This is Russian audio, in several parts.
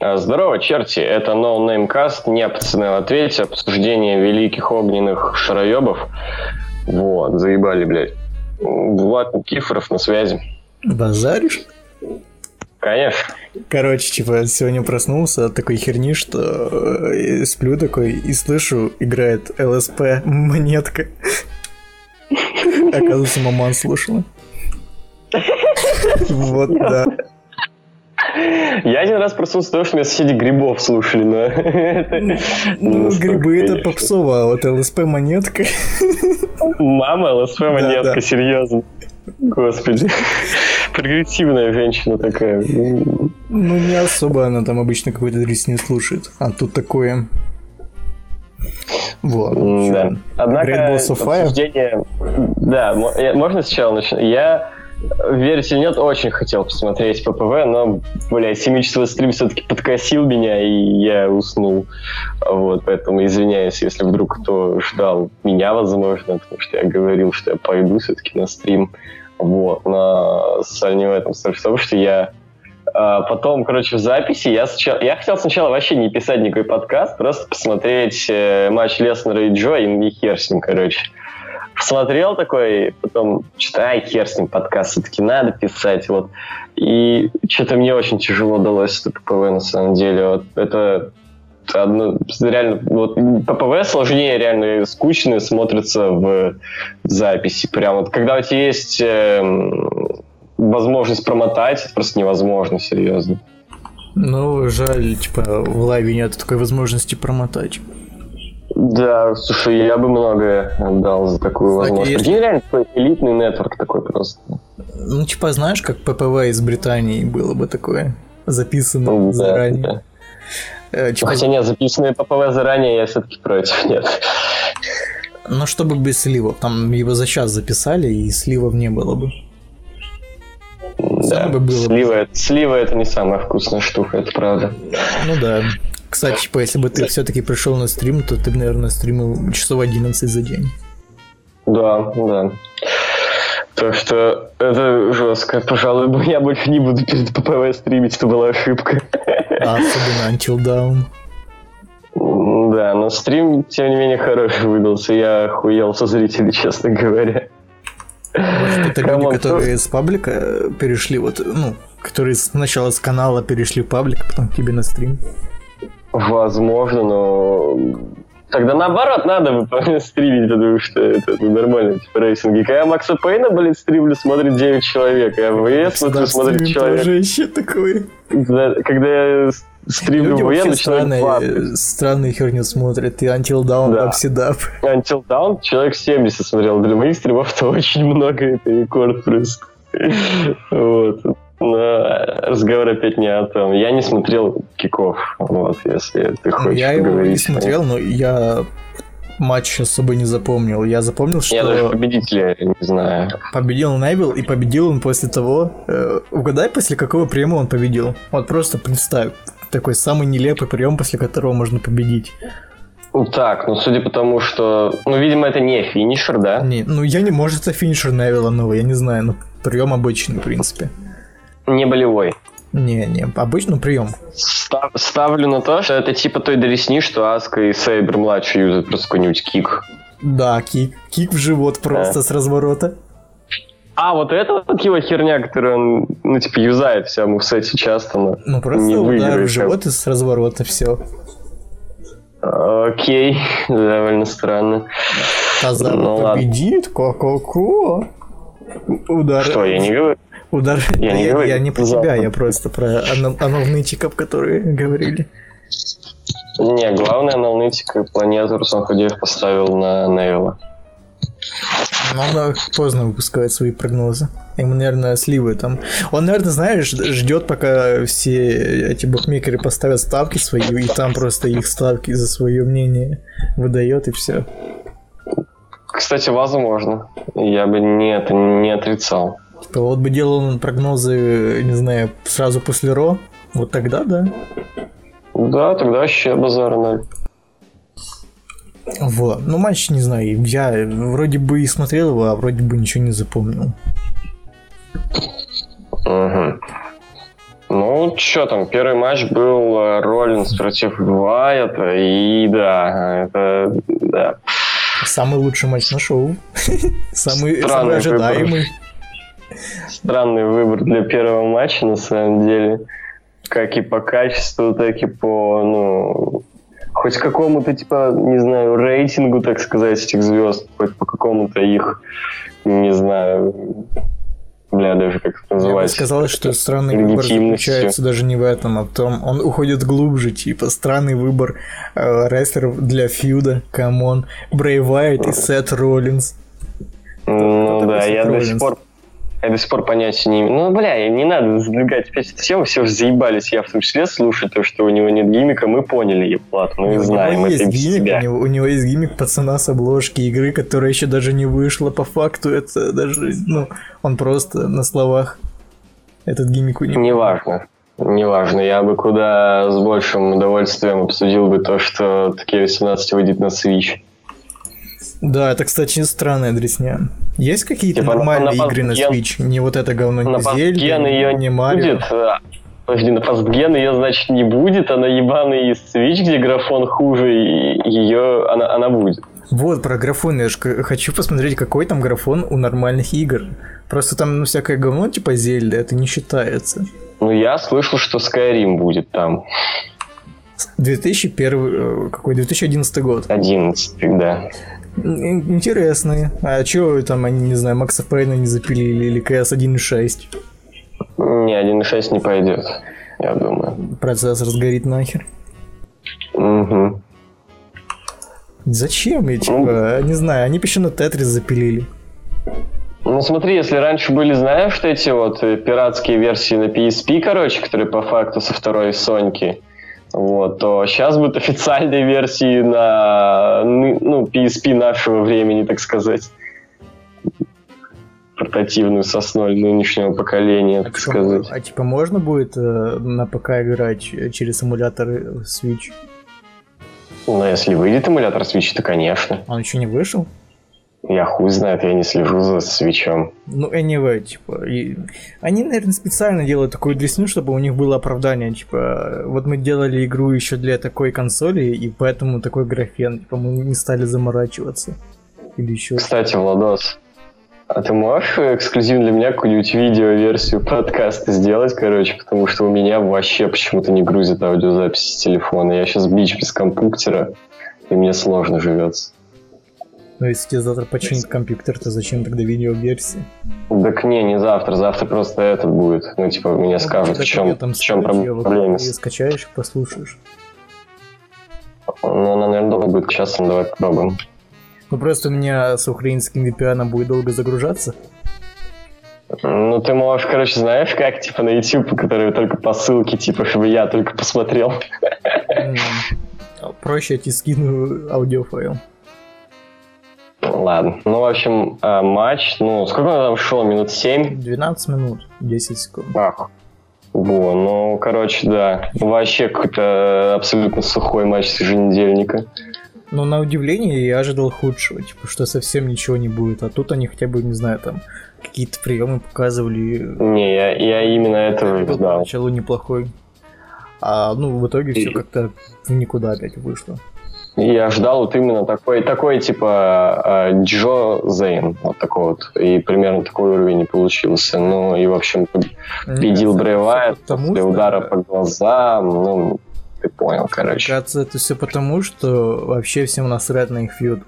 А, Здорово, черти, это No Name Cast, не пацаны в ответе, обсуждение великих огненных шароебов. Вот, заебали, блядь. Влад Никифоров на связи. Базаришь? Конечно. Короче, типа, сегодня проснулся от такой херни, что э, сплю такой и слышу, играет ЛСП монетка. Оказывается, маман слушала. Вот, да. Я один раз проснулся того, что меня соседи грибов слушали, но... Ну, настолько, грибы это попсово, а вот ЛСП монетка. Мама ЛСП монетка, да. серьезно. Господи. Прогрессивная женщина такая. Ну, не особо она там обычно какой-то дресни слушает. А тут такое... Вот. Да. Однако обсуждение... Да, я- можно сначала начать? Я, верите или нет, очень хотел посмотреть ППВ, но, блядь, 7 часовой стрим все-таки подкосил меня, и я уснул. Вот, поэтому извиняюсь, если вдруг кто ждал меня, возможно, потому что я говорил, что я пойду все-таки на стрим. Вот, не в этом, том, что я а, потом, короче, в записи я, сначала, я хотел сначала вообще не писать никакой подкаст, просто посмотреть э, матч Леснера и Джо, и, и хер с ним, короче. Посмотрел такой, потом что-то, ай, хер с ним, подкаст все-таки надо писать, вот. И что-то мне очень тяжело далось это ППВ, на самом деле. Вот это одно, реально, вот ППВ сложнее, реально скучно смотрится в записи. Прям вот, когда у тебя есть эм, возможность промотать, это просто невозможно, серьезно. Ну, жаль, типа, в лайве нет такой возможности промотать. Да, слушай, я бы многое отдал за такую Кстати, возможность. если- реально такой элитный нетворк такой просто. Ну, типа, знаешь, как ППВ из Британии было бы такое записано да, заранее. да. Э, Ну, типа, Хотя нет, записанные ППВ заранее я все-таки против, нет. ну, чтобы без сливов. Там его за час записали, и сливов не было бы. Да. бы было. Слива, это- слива это не самая вкусная штука, это правда. Ну да. Кстати, типа, если бы ты все-таки пришел на стрим, то ты бы, наверное, стримил часов 11 за день. Да, да. То, что это жестко. Пожалуй, я больше не буду перед ППВ стримить, это была ошибка. А особенно Until Dawn. Да, но стрим, тем не менее, хороший выдался. Я охуел со зрителей, честно говоря. Может, это люди, Come on, которые с паблика э, перешли, вот, ну, которые сначала с канала перешли в паблик, а потом к тебе на стрим. Возможно, но тогда наоборот надо бы стримить, потому что это ну, нормально, типа рейсинги. Когда я Макса Пейна, блин, стримлю, смотрит 9 человек, а ВС смотрю, смотрит человек. тоже еще такое. Да, Когда я стримлю Люди ВС, вообще начинают странные, странные херню смотрят. И Until Down, Да. Upside Up. Until Down человек 70 смотрел. Для моих стримов это очень много, это рекорд просто. Вот. Но разговор опять не о том. Я не смотрел киков, вот, если ты хочешь Я его не смотрел, но я матч особо не запомнил. Я запомнил, Я даже что победителя не знаю. победил Невил, и победил он после того... э, угадай, после какого приема он победил. Вот просто представь. Такой самый нелепый прием, после которого можно победить. Ну так, ну судя по тому, что... Ну, видимо, это не финишер, да? Не, ну я не, может, это финишер Невилла новый, я не знаю, но прием обычный, в принципе. Не болевой. Не, не, обычный прием. Став- ставлю на то, что это типа той доресни, что Аска и Сейбер младший юзают просто какой-нибудь кик. Да, кик, кик в живот просто с разворота. А, вот это вот его херня, которую он, ну, типа, юзает вся в сете часто, но Ну просто не удар в живот и с разворота все. Окей, довольно странно. Каза Ну победит, ко-ко-ко. Удар. Что, я не говорю? Удар. Я не я, говорю, я не про тебя, я просто про ана- аналнытиков, которые говорили. Не, главное, аналитика планету Руслан Худеев поставил на Невилла. Но он поздно выпускает свои прогнозы. Ему, наверное, сливы там. Он, наверное, знаешь, ждет, пока все эти букмекеры поставят ставки свои, и там просто их ставки за свое мнение выдает, и все. Кстати, возможно. Я бы не, это не отрицал. Типа, вот бы делал он прогнозы, не знаю, сразу после Ро, вот тогда, да. Да, тогда вообще базар ноль. Вот. Ну, матч, не знаю, я вроде бы и смотрел его, а вроде бы ничего не запомнил. Мгм. Ну, что там, первый матч был э, Роллинс против Вайата, и да, это, да. Самый лучший матч на шоу. Самый, самый ожидаемый. Странный выбор для первого матча, на самом деле. Как и по качеству, так и по, ну, хоть какому-то, типа, не знаю, рейтингу, так сказать, этих звезд, хоть по какому-то их, не знаю, бля, даже как это называется. Я бы сказал, что странный выбор заключается даже не в этом, а в том, он уходит глубже, типа, странный выбор э, рестлеров для feud а, come on, Брей Вайт и Сет Роллинс. Ну да, я до сих пор я до сих пор понятия не имею. Ну, бля, не надо задвигать опять эту тему, все уже заебались, я в том числе слушаю то, что у него нет гиммика, мы поняли, Еплат, мы у знаем это есть гиммик, себя. У него, у него есть гиммик пацана с обложки игры, которая еще даже не вышла по факту, это даже, ну, он просто на словах. Этот гиммик у него. Неважно. Неважно, я бы куда с большим удовольствием обсудил бы то, что такие 18 выйдет на Switch. Да, это, кстати, странная дресня. Есть какие-то типа, нормальные на игры на Switch? Не вот это говно, не Зельда, ее не Марио? Будет. А, подожди, на пастген ее, значит, не будет, а на ебаный Switch, где графон хуже, ее она, она будет. Вот, про графон, я же хочу посмотреть, какой там графон у нормальных игр. Просто там ну, всякое говно, типа Зельда, это не считается. Ну, я слышал, что Skyrim будет там. 2001, э, какой, 2011 год. 11, да. Интересные. А чё там они, не знаю, Макса Пейна не запилили или КС 1.6? Не, 1.6 не пойдет, я думаю. Процессор сгорит нахер. Угу. Зачем? Я, типа, ну, не знаю, они еще на Тетрис запилили. Ну смотри, если раньше были, знаешь, что эти вот пиратские версии на PSP, короче, которые по факту со второй Соньки, вот, то сейчас будет официальной версии на ну, PSP нашего времени, так сказать. Портативную сосной нынешнего поколения, так а сказать. Типа, а типа можно будет э, на ПК играть через эмулятор Switch? Ну, если выйдет эмулятор Switch, то конечно. Он еще не вышел? Я хуй знает, я не слежу за свечом. Ну, anyway, типа, и... они, наверное, специально делают такую дресню, чтобы у них было оправдание, типа, вот мы делали игру еще для такой консоли, и поэтому такой графен, типа, мы не стали заморачиваться. Или еще. Кстати, Владос, а ты можешь эксклюзивно для меня какую-нибудь видео-версию подкаста сделать, короче, потому что у меня вообще почему-то не грузит аудиозапись с телефона. Я сейчас бич без компьютера, и мне сложно живется. Ну, если тебе завтра починит компьютер, то зачем тогда видеоверсии? Так не, не завтра, завтра просто этот будет. Ну, типа, мне ну, скажут, в чем, там в чем проблема. Ты скачаешь и послушаешь. Ну, она, наверное, долго будет к часам, давай попробуем. Ну, просто у меня с украинским VPN будет долго загружаться. Ну, ты можешь, короче, знаешь, как, типа, на YouTube, который только по ссылке, типа, чтобы я только посмотрел. Проще я тебе скину аудиофайл. Ладно. Ну, в общем, э, матч, ну, сколько он там шел? Минут 7? 12 минут, 10 секунд. Ах. Во, ну, короче, да. Вообще какой-то абсолютно сухой матч с еженедельника. Ну, на удивление, я ожидал худшего, типа, что совсем ничего не будет. А тут они хотя бы, не знаю, там, какие-то приемы показывали. Не, я, я именно этого ждал. Поначалу неплохой. А, ну, в итоге все как-то никуда опять вышло. Я ждал вот именно такой, такой типа э, Джо Зейн, вот такой вот, и примерно такой уровень не получился. Ну и, в общем, победил Брэй Вайт после удара по глазам, ну, ты понял, короче. Кажется, это все потому, что вообще всем насрать на их фьюд.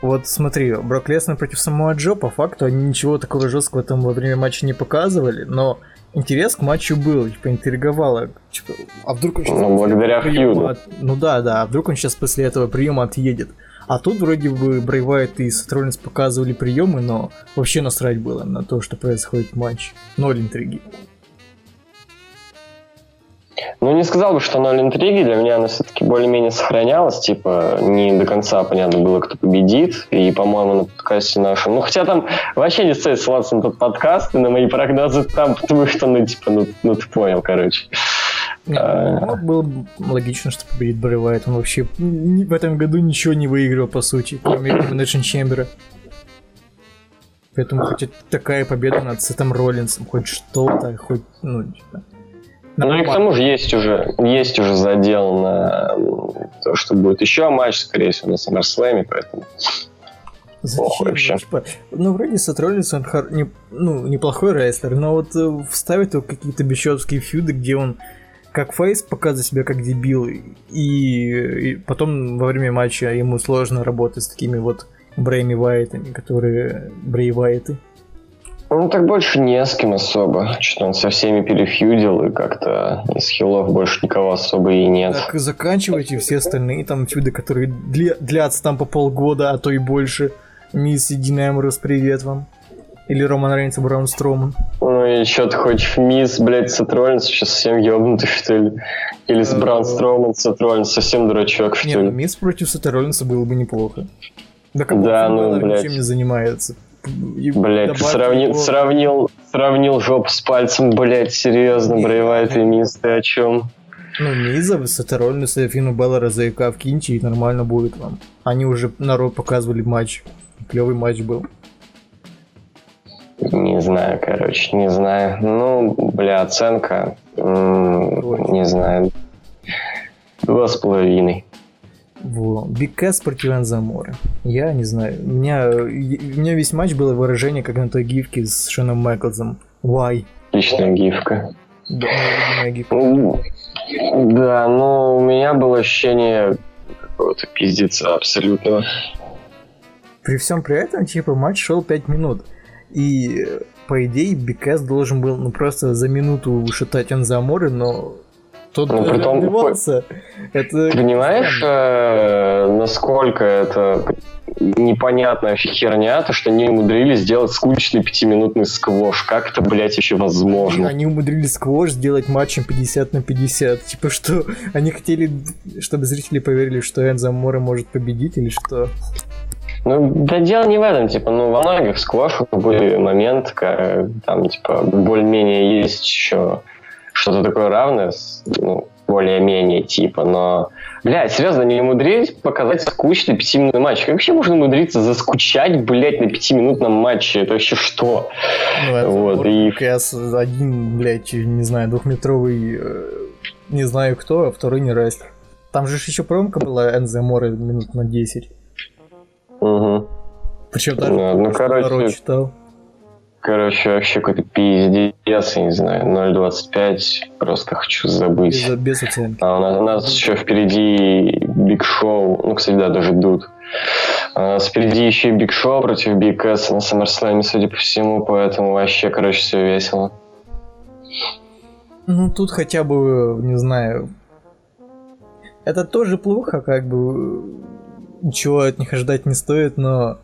Вот смотри, Брок Леснер против самого Джо, по факту они ничего такого жесткого там во время матча не показывали, но интерес к матчу был, типа, интриговало. Типа, а вдруг он сейчас... Ну, благодаря фьюду. От... Ну да, да, а вдруг он сейчас после этого приема отъедет. А тут вроде бы Брейвайт и Сатроллинс показывали приемы, но вообще насрать было на то, что происходит в матче. Ноль интриги. Ну, не сказал бы, что ноль интриги. Для меня она все-таки более-менее сохранялась. Типа, не до конца понятно было, кто победит. И, по-моему, на подкасте нашем... Ну, хотя там вообще не стоит ссылаться на тот подкаст и на мои прогнозы там, потому что, ну, типа, ну, ну ты понял, короче. А... Ну, было логично, что победит Брэй Уайт. Он вообще в этом году ничего не выиграл, по сути, кроме Elimination Chamber. Поэтому хоть такая победа над Сетом Роллинсом, хоть что-то, хоть, ну, типа, Ну и к тому же есть уже, есть уже задел на то, что будет еще матч, скорее всего, на SummerSlam, поэтому Зачем? вообще. Типа, ну, вроде Сет Роллинс, он хор... не, ну, неплохой рестлер, но вот э, вставит его какие-то бесчетские фьюды, где он как фейс показывает себя как дебил, и, и потом во время матча ему сложно работать с такими вот Брейми Вайтами, которые Брей Вайты. Ну, так больше не с кем особо. Что он со всеми перефьюдил, и как-то из хилов больше никого особо и нет. Так заканчивайте все остальные там фьюды, которые для- длятся там по полгода, а то и больше. Мисс и Дин Эмрос, привет вам. Или Роман Рейнс и Браун Строман. Ну и что ты хочешь, Мисс, блядь, Сет Роллинс сейчас совсем ёбнутый, что ли? Или с Браун Строман, Сет Роллинс, совсем дурачок, что ли? Не, ну Мисс против Сета Роллинса было бы неплохо. Да, как да ну, блядь. Чем не занимается. Блять, сравнил, его... сравнил, сравнил жопу с пальцем, блять, серьезно, Брейвай, ты Мисс, ты о чем? Ну, Миза, Сета Роллинса, Фину Беллера, ЗК вкиньте, и нормально будет вам. Они уже народ показывали матч. Клевый матч был. Не знаю, короче, не знаю. Ну, бля, оценка, м- не знаю, два с половиной. Во. Биг Кэс против Энзамора. Я не знаю. У меня, у меня весь матч было выражение, как на той гифке с Шоном Майклзом. Why? Отличная гифка. Да, гифка. Да, но у меня было ощущение какого-то пиздеца абсолютного. При всем при этом, типа, матч шел 5 минут. И, по идее, Бикэс должен был ну, просто за минуту шатать Энзаморы, но тот ну, притом, отбивался. Это... Понимаешь, э, насколько это непонятная херня, то, что они умудрились сделать скучный пятиминутный сквош. Как это, блядь, еще возможно? Они умудрились сквош сделать матчем 50 на 50. Типа, что они хотели, чтобы зрители поверили, что Энзо Море может победить или что? Ну, да дело не в этом, типа, ну, во многих сквошах был момент, как, там, типа, более-менее есть еще что-то такое равное, ну, более-менее типа, но, блядь, серьезно, не умудрились показать скучный пятиминутный матч. Как вообще можно умудриться заскучать, блядь, на пятиминутном матче? Это вообще что? Ну, это вот, и... КС один, блядь, не знаю, двухметровый, э, не знаю кто, а второй не рестлер. Там же еще промка была Энзе Море минут на 10. Угу. Причем даже ну, ну короче, читал. Короче, вообще какой-то пиздец, я не знаю, 0.25, просто хочу забыть. Без, без оценки. А у нас, у нас еще впереди Биг Шоу, ну, кстати, да, даже Дуд. А впереди еще и Биг Шоу против Биг Кэс на SummerSlam, судя по всему, поэтому вообще, короче, все весело. Ну, тут хотя бы, не знаю, это тоже плохо, как бы, ничего от них ожидать не стоит, но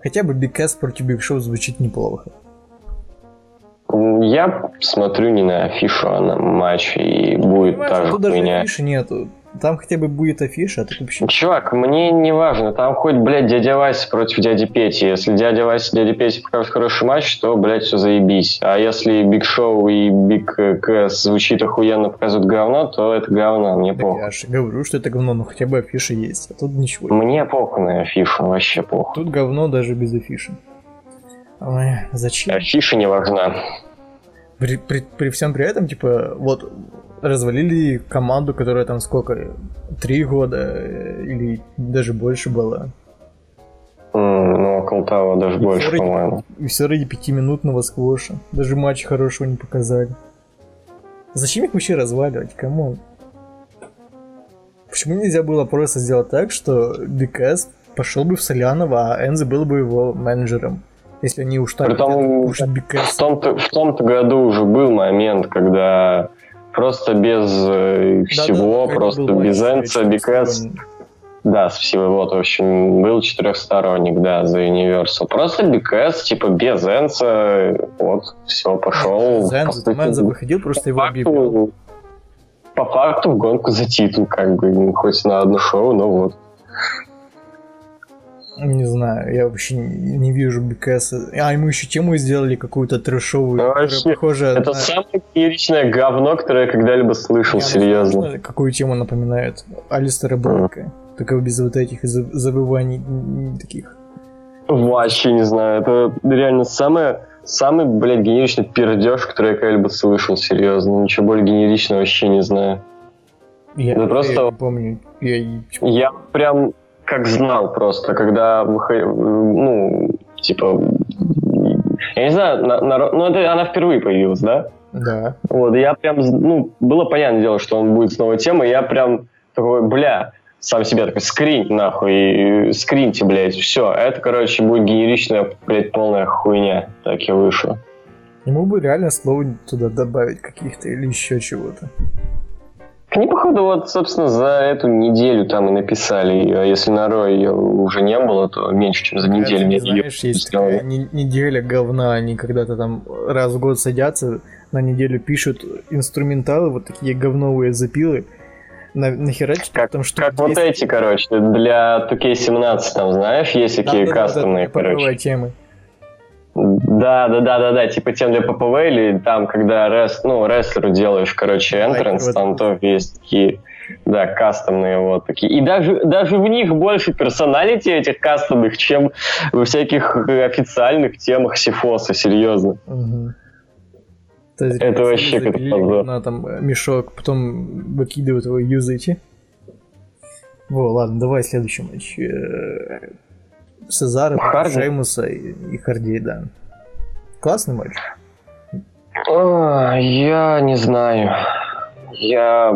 хотя бы Биг Кэс против Биг Шоу звучит неплохо. Я смотрю не на афишу, а на матч, и будет Понимаешь, так же тут хуйня. даже афиши нету. Там хотя бы будет афиша, а тут вообще... Чувак, мне не важно, там хоть, блядь, дядя Вася против дяди Пети. Если дядя Вася и дядя Пети покажут хороший матч, то, блядь, все заебись. А если Биг Шоу и Биг Кэс звучит охуенно, показывают говно, то это говно, мне да похуй. Я же говорю, что это говно, но хотя бы афиша есть, а тут ничего. Мне похуй на афишу, вообще похуй. Тут говно даже без афиши. Ой, зачем? Афиша не важна при, при, при всем при этом, типа, вот развалили команду, которая там сколько, три года э, или даже больше была. Mm, ну, около того, даже и больше, ради, по-моему. И все ради пятиминутного сквоша. Даже матч хорошего не показали. Зачем их вообще разваливать? Кому? Почему нельзя было просто сделать так, что BKS пошел бы в Солянова, а Энзи был бы его менеджером? Если они уж так Притом, уж в том-то, в том-то году уже был момент, когда просто без э, всего, да, просто без Энца, Бикэс... Да, спасибо, вот, в общем, был четырехсторонник, да, за Universal. Просто BKS, типа, без Энца, вот, все, пошел. Энца, там Энца выходил, просто его объявлял. По факту в гонку за титул, как бы, хоть на одно шоу, но вот. Не знаю, я вообще не вижу БКС. А, ему еще тему сделали какую-то трешовую, ну, вообще, похожая Это на... самое фееричное говно, которое я когда-либо слышал, я серьезно. Знаю, какую тему напоминает? Алистера Блэка. Mm. Только без вот этих забываний таких. Вообще не знаю. Это реально самое самый, блядь, генеричный пердеж, который я когда-либо слышал, серьезно. Ничего более генеричного вообще не знаю. Я, Да просто- я не помню. Я, Я прям как знал просто, когда выходил, ну, типа, я не знаю, на- на- ну, это она впервые появилась, да? да. Вот, я прям, ну, было понятное дело, что он будет с новой темой, я прям такой, бля, сам себя такой, скринь нахуй, и скриньте, блядь, все, это, короче, будет генеричная, блядь, полная хуйня, так и вышло. Ему бы реально слово туда добавить каких-то или еще чего-то. Они, походу, вот, собственно, за эту неделю там и написали ее, а если на Ро ее уже не было, то меньше, чем за неделю мне знаешь, есть такая не- неделя говна, они когда-то там раз в год садятся, на неделю пишут инструменталы, вот такие говновые запилы, на, нахерачат Как, там штук как вот 200. эти, короче, для 2K17, там, знаешь, есть такие Да-да-да, кастомные, такие поповые короче. темы. Да, да, да, да, да, типа тем для ППВ или там, когда рес, ну, рестлеру делаешь, короче, entrance, там тоже есть такие, да, кастомные вот такие. И даже, даже в них больше персоналити этих кастомных, чем во всяких э, официальных темах Сифоса, серьезно. Мгм. То есть, Это вообще как позор. На там э, мешок, потом выкидывают его, юзаете. Во, ладно, давай следующий матч. Сезара, Харди? Шеймуса и, и Харди, да. Классный матч. А, я не знаю. Я...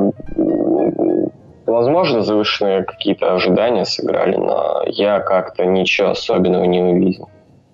Возможно, завышенные какие-то ожидания сыграли, но я как-то ничего особенного не увидел.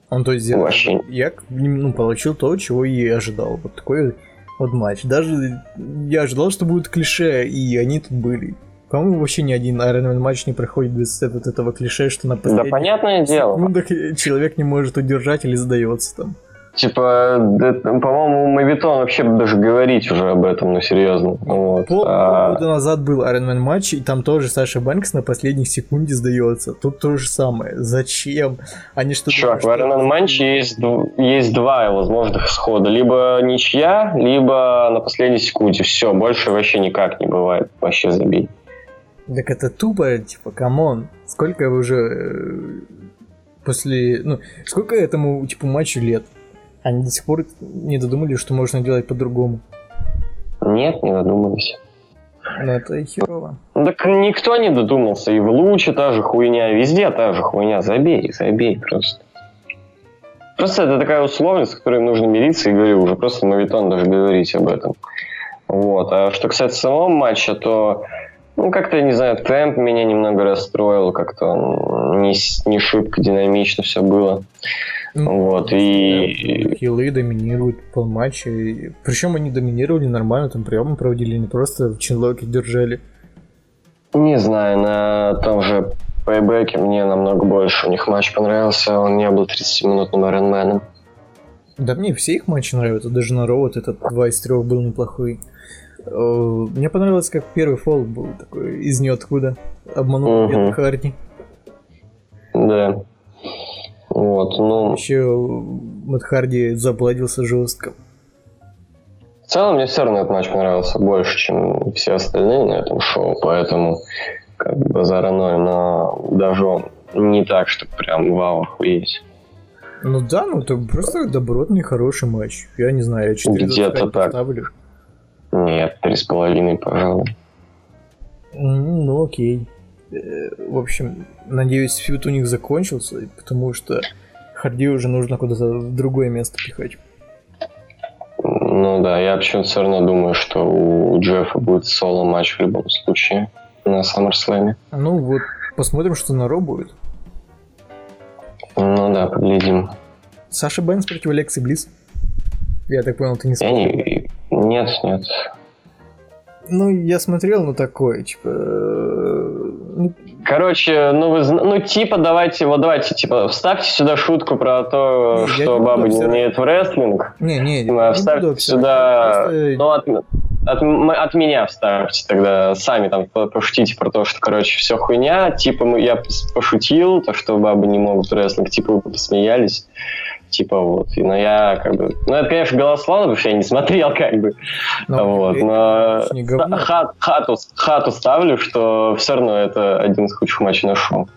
Он, то есть, сделал- Вообще. я ну, получил то, чего и ожидал. Вот такой вот матч. Даже я ожидал, что будут клише, и они тут были. По-моему, вообще ни один Iron Man матч не проходит без вот этого клише, что на Да, последних понятное дело. секундах человек не может удержать или сдается там. Типа, да, по-моему, Мавитон вообще даже говорить уже об этом, ну серьезно. Вот. Пол- А, Полгода назад был Iron Man матч, и там тоже Саша Бэнкс на последних секунде сдается. Тут то же самое. Зачем? Они что Чувак, в Iron Man матче есть, есть два возможных исхода. Либо ничья, либо на последней секунде. Все, больше вообще никак не бывает. Вообще забей. Так это тупо, типа, come on. Сколько уже э, после... Ну, сколько этому, типа, матчу лет? Они до сих пор не додумали, что можно делать по-другому. Нет, не додумались. Но это херово. Ну, Так никто не додумался. И в луче та же хуйня, везде та же хуйня. Забей, забей просто. Просто это такая условность, с которой нужно мириться, и говорю, уже просто моветон даже говорить об этом. Вот. А что касается самого матча, то ну, как-то, не знаю, темп меня немного расстроил, как-то не, не шибко динамично все было. Ну, Вот, и- Хилы доминируют полматча. и- Причем они доминировали нормально, там приемы проводили, не просто в чинлоке держали. Не знаю, на том же пейбеке мне намного больше у них матч понравился, он не был 30-минутным Ironman. Да мне все их матчи нравятся, даже на Роуд этот 2 из 3 был неплохой. Э, Мне понравилось, как первый фол был такой из ниоткуда. Обманул Мгм. Эда Харди. Да. Вот, ну, Еще Мэтт Харди заплатился жестко. в целом мне все равно этот матч понравился больше, чем все остальные на этом шоу, поэтому как бы базара ноль, но даже он не так, что прям вау, охуеть. Ну да, ну это просто добротный, хороший матч. Я не знаю, я 4 Где-то так. ставлю. Нет, три с половиной, пожалуй. Ну окей. Э, В общем, надеюсь, фьют у них закончился, потому что Харди уже нужно куда-то в другое место пихать. Ну да, я почему-то все равно думаю, что у Джеффа будет соло-матч в любом случае на SummerSlam. Ну вот, посмотрим, что на Ро будет. Ну да, поглядим. Саша Бэнкс против Алекси Близ. Я так понял, ты не Я смотрел. не... Нет, нет. Ну, я смотрел, но такое, типа... э, ну, Короче, ну вы ну типа давайте, вот давайте, типа, вставьте сюда шутку про то, Не, что не буду бабы не умеют в рестлинг. Не, не, Ну, не вставьте буду обсирать. сюда, ну от, от, от меня вставьте тогда, сами там по- пошутите про то, что, короче, все хуйня, типа мы- я пошутил, то, что бабы не могут рестлинг, типа вы посмеялись, типа вот, И- но я как бы, ну это, конечно, голословно, потому что я не смотрел как бы, Ну, вот, но хат- хату, хату ставлю, что все равно это один из худших матчей на шоу.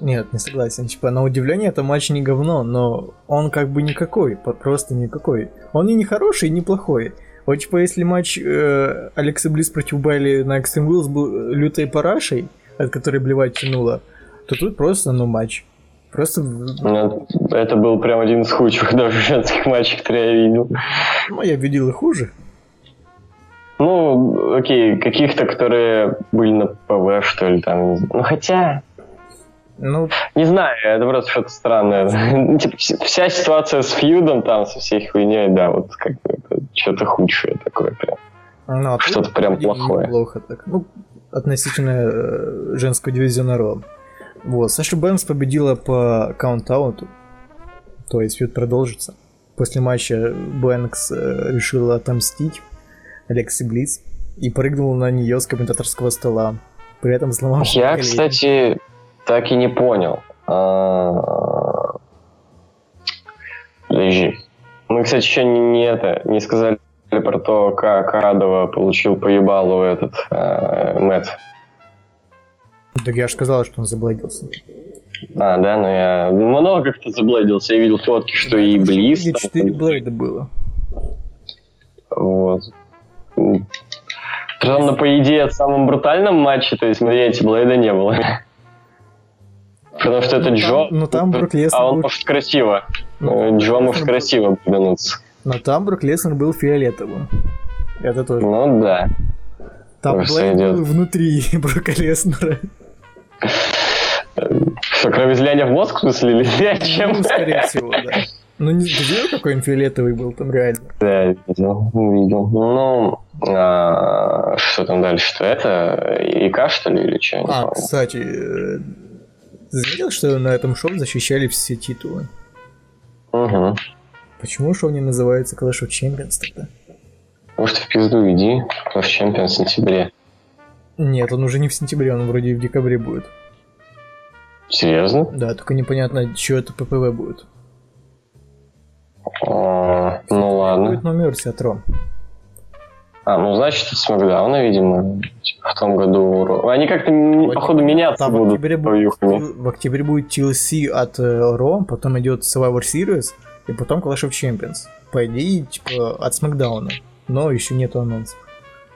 Нет, не согласен. Типа, на удивление, это матч не говно, но он как бы никакой, просто никакой. Он и не хороший, и не плохой. Вот, типа, если матч э, Алексы Блисс против Байли на Extreme Rules был лютой парашей, от которой блевать тянуло, то тут просто, ну, матч. Просто... Ну, это был прям один из худших даже женских матчей, которые я видел. Ну, я видел и хуже. Ну, окей, каких-то, которые были на ППВ, что ли, там. Ну, хотя... Ну, не знаю, это просто что-то странное. вся ситуация с фьюдом там, со всей хуйней, да, вот как бы что-то худшее такое прям. Ну, а что-то прям плохое. Плохо так. Ну, относительно э, женского дивизиона Ро. Вот, Саша Бэнкс победила по каунт-ауту, то есть фьюд продолжится. После матча Бэнкс э, решила отомстить Алекси Близ и прыгнул на нее с комментаторского стола. При этом сломал Я, колени. кстати, так и не понял. А, подожди. Мы, кстати, еще не, это, не сказали про то, как Радова получил поебалу этот э, Мэтт. Так я же сказал, что он заблудился. А, да, но я много как-то заблудился. Я видел фотки, что и Близ. 4 блейда было. Вот. Притом, ну, по идее, в самом брутальном матче, то есть, смотрите, Блейда не было. Потому что это ну, Джо. Там, ну там Брук Леснер. А он может красиво. Ну, Джо может красиво повернуться. Но там Брук Леснер был фиолетовым. Это тоже. Ну да. Там Блейд был внутри Брука Леснера. Что, кроме излияния в мозг, в смысле, или чем? Ну, скорее всего, да. Ну, не видел, какой он фиолетовый был там реально? Да, видел, видел. Ну, а, что там дальше-то? Это ИК, что ли, или что? А, кстати, э, ты заметил, что на этом шоу защищали все титулы? Угу. Почему шоу не называется Clash of Champions тогда? Может, в пизду иди. Clash of Champions в сентябре. Нет, он уже не в сентябре, он вроде в декабре будет. Серьезно? Да, только непонятно, что это ППВ будет. А, ну ладно. Будет номер Ро. А, ну значит, это Смакдауна, видимо, в том году. Они как-то, походу, меняться будут. В октябре, будет, в октябре будет TLC от э, Ро, потом идет Survivor Series, и потом Clash of Champions. По идее, типа, от Смакдауна. Но еще нету анонсов.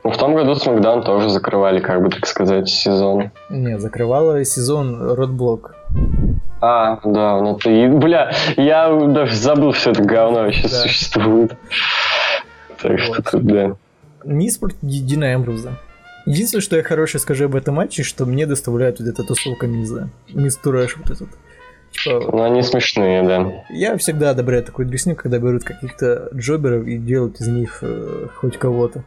Ну, в том году Смакдаун тоже закрывали, как бы так сказать, сезон. Не, закрывала сезон Родблок. А, да, ну ты... Бля, я даже забыл, что это говно вообще да. существует. Так вот. что тут, да. Мисс против Дина Эмбруза. Единственное, что я хорошее скажу об этом матче, что мне доставляет вот эта тусовка Миза. Мисс Турэш вот этот. Типа, ну, они смешные, да. Я всегда одобряю такую дресню, когда берут каких-то джоберов и делают из них э, хоть кого-то.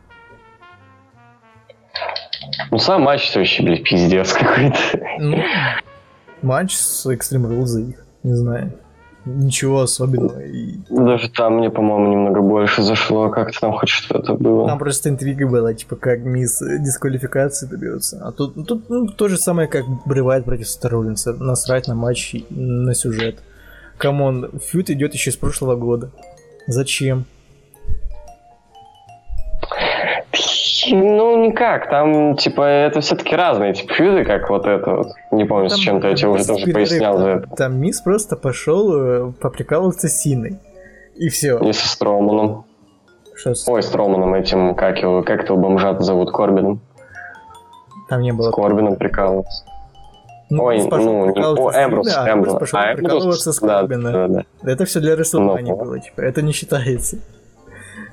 Ну, сам матч вообще, блядь, пиздец какой-то. Ну, матч с Extreme Rules их, не знаю. Ничего особенного. И... Даже там мне, по-моему, немного больше зашло, как-то там хоть что-то было. Там просто интрига была, типа, как Миз дисквалификации добьется. А тут, ну, тут ну, то же самое, как Брей Вайт против Сета Роллинса. Насрать на матч, на сюжет. Come on, feud идет еще с прошлого года. Зачем? Ну, никак. Там, типа, это все-таки разные типа фьюды, как вот это вот. Не помню, там, с чем-то я тебе уже тоже пояснял за это. Там Мисс просто пошел э, поприкалываться с Синой. И все. И со Строманом. Что с... Ой, Строманом этим, как его, как этого бомжа зовут, Корбином. Там не было. С Корбином прикалывался. Ну, Ой, ну, не, о, Эмбрус, а Эмбрус. пошел а, прикалываться с. Да, да, да. Это все для Расселмани было, типа, это не считается.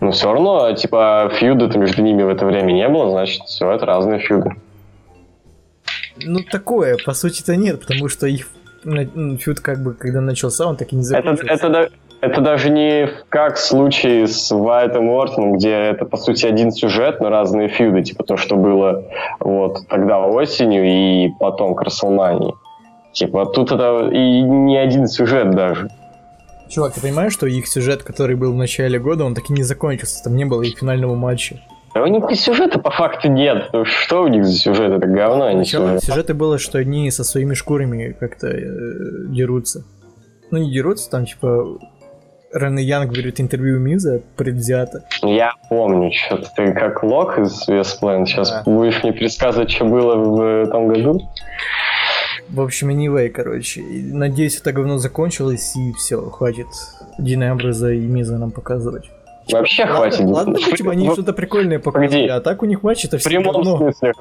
Но все равно, типа, фьюда-то между ними в это время не было, значит, все, это разные фьюды. Ну, такое, по сути-то нет, потому что их фьюд, как бы, когда начался, он так и не закончился. Это, это, это даже не как в случае с Вайтом Уортоном, где это, по сути, один сюжет, но разные фьюды, типа то, что было вот тогда осенью и потом к Расселмании. Типа, тут это и не один сюжет даже. Чувак, ты понимаешь, что их сюжет, который был в начале года, он так и не закончился, там не было их финального матча. А у них и сюжета по факту нет. Ну, что у них за сюжет? Это говно, а не сюжет. Сюжеты было, что они со своими шкурами как-то э, дерутся. Ну, не дерутся, там, типа, Рен Янг берет интервью Миза предвзято. Я помню, что ты как Лок из Вестплен сейчас да. будешь мне пересказывать, что было в том году. В общем, anyway, короче. Надеюсь, это говно закончилось, и все, хватит Дина Амброза и Миза нам показывать. Вообще ладно, хватит. Ладно, типа, они что-то прикольное показывали, а так у них матч это в прямом говно. смысле.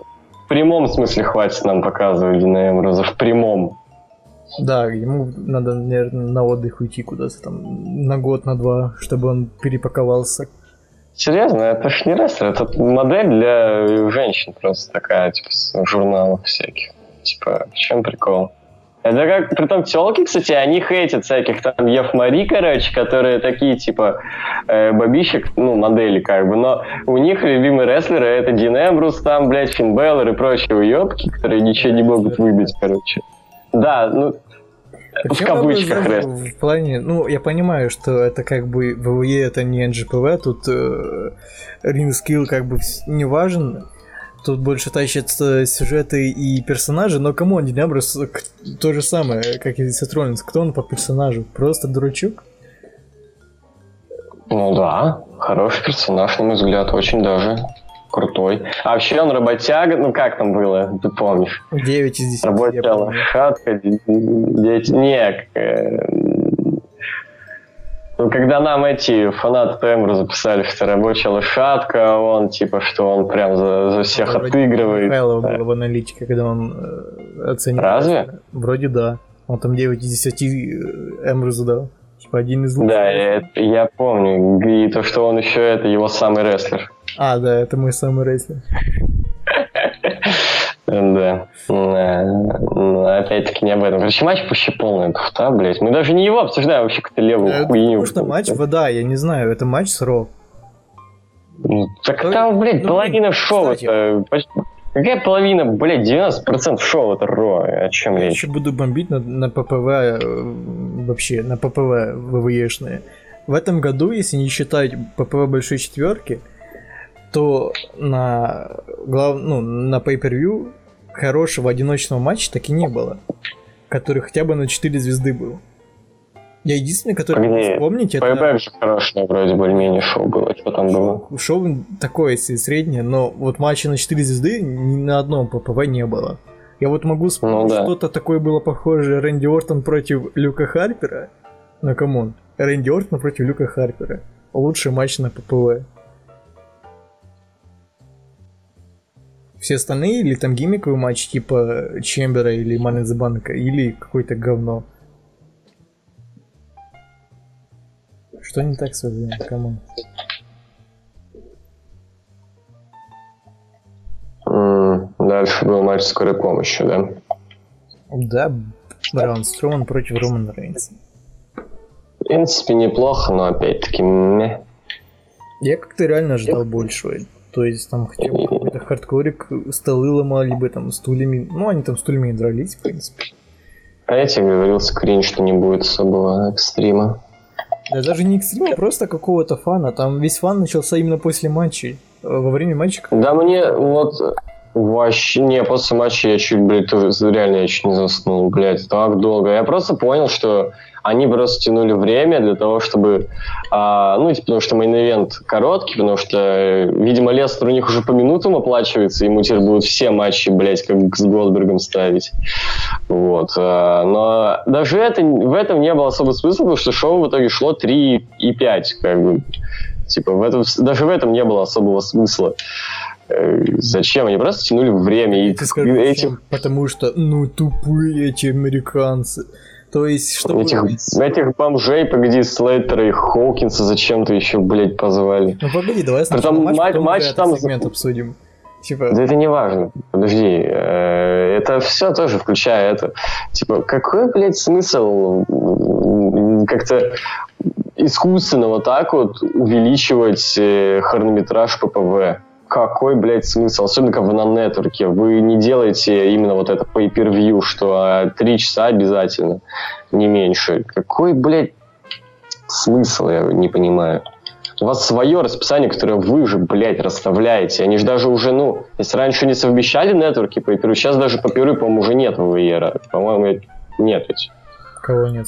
В прямом смысле хватит нам показывать Дина Амброза, в прямом. Да, ему надо, наверное, на отдых уйти куда-то там на год, на два, чтобы он перепаковался. Серьезно, это ж не рестлер, это модель для женщин просто такая, типа, с журналов всяких. Типа, в чем прикол? Это как, при том телки, кстати, они хейтят всяких там Евмари, короче, которые такие, типа, э, бабищик, ну, модели, как бы, но у них любимые рестлеры это Дин Эмбрус, там, блядь, Финн Беллер и прочие уебки, которые ничего не могут выбить, короче. Да, ну, в кабычках В плане, ну, я понимаю, что это как бы ВВЕ это не НЖПВ, тут э, ринг скилл как бы не важен, тут больше тащатся сюжеты и персонажи, но кому Дин Амброс то же самое, как и Сет Роллинс. Кто он по персонажу? Просто дурачок? Ну да, хороший персонаж, на мой взгляд, очень даже крутой. А вообще он работяга, ну как там было, ты помнишь? 9 из 10. Работяга, лошадка, 9, не, ну, когда нам эти фанаты Тембра записали, что рабочая лошадка, он типа, что он прям за, за всех Вроде отыгрывает. Михайлов да. был в аналитике, когда он э, оценил. Разве? Вроде да. Он там 9 из 10 Эмрузу дал. Типа один из лучших. Да, я, я помню. И то, что он еще это его самый рестлер. А, да, это мой самый рестлер. Да. Но опять-таки не об этом. Короче, матч вообще полная туфта, блядь. Мы даже не его обсуждаем, вообще какую-то левую это хуйню. Потому что матч вода, я не знаю, это матч с Ро. Ну, так там, блядь, ну, половина шоу. Это, какая половина, блядь, 90% шоу это Ро? О чем я речь? Я еще буду бомбить на, на ППВ, э, вообще, на ППВ ВВЕшные. В этом году, если не считать ППВ большой четверки, то на, глав... ну, на pay-per-view хорошего одиночного матча так и не было, который хотя бы на 4 звезды был. Я единственный, который могу вспомнить, это... Payback же хорошее, вроде более-менее шоу было, что там было. Шоу такое, если среднее, но вот матча на 4 звезды ни на одном ППВ не было. Я вот могу вспомнить, ну, да. что-то такое было похоже Рэнди Ортон против Люка Харпера. Ну, come on. Рэнди Ортон против Люка Харпера. Лучший матч на ППВ. Все остальные или там гиммиковый матч типа Чембера или Money Банка или какое-то говно. Что не так с вами, кому? дальше был матч скорой помощи, да? Да, Браун Строман против Романа Рейнса. В принципе, неплохо, но опять-таки. Я как-то реально ожидал большего. То есть там хотя бы какой-то хардкорик, столы ломали бы там стульями. Ну, они там стульями и дрались, в принципе. А я тебе говорил, скрин, что не будет особого экстрима. Да даже не экстрима, просто какого-то фана. Там весь фан начался именно после матчей. Во время матча. Да мне вот Вообще, не, после матча я чуть, блядь, реально я чуть не заснул, блядь, так долго. Я просто понял, что они просто тянули время для того, чтобы, а, ну, типа, потому что main event короткий, потому что, видимо, Леснар у них уже по минутам оплачивается, ему теперь будут все матчи, блядь, как с Голдбергом ставить. Вот. А, но даже это, в этом не было особо смысла, потому что шоу в итоге шло 3 и 5, как бы. Типа, в этом, даже в этом не было особого смысла. Э, зачем? Они просто тянули время. И Ты скажешь, этим... Потому что, ну, тупые эти американцы. То есть, что этих, этих бомжей, погоди, Слейтера и Хоукинса зачем-то еще, блядь, позвали. Ну, погоди, давай сначала Притом, матч, матч, матч там... сегмент обсудим. Типа... Да это не важно. Подожди. Э, это все тоже, включая это. Типа, какой, блядь, смысл как-то искусственно вот так вот увеличивать э, хронометраж ППВ? Какой, блядь, смысл? Особенно как вы на нетворке. Вы не делаете именно вот это pay-per-view, что три часа обязательно, не меньше. Какой, блядь, смысл, я не понимаю. У вас свое расписание, которое вы же, блядь, расставляете. Они же даже уже, ну, если раньше не совмещали нетворки по первую, сейчас даже по первой, по-моему, уже нет ВВЕРа. По-моему, нет ведь. Кого нет?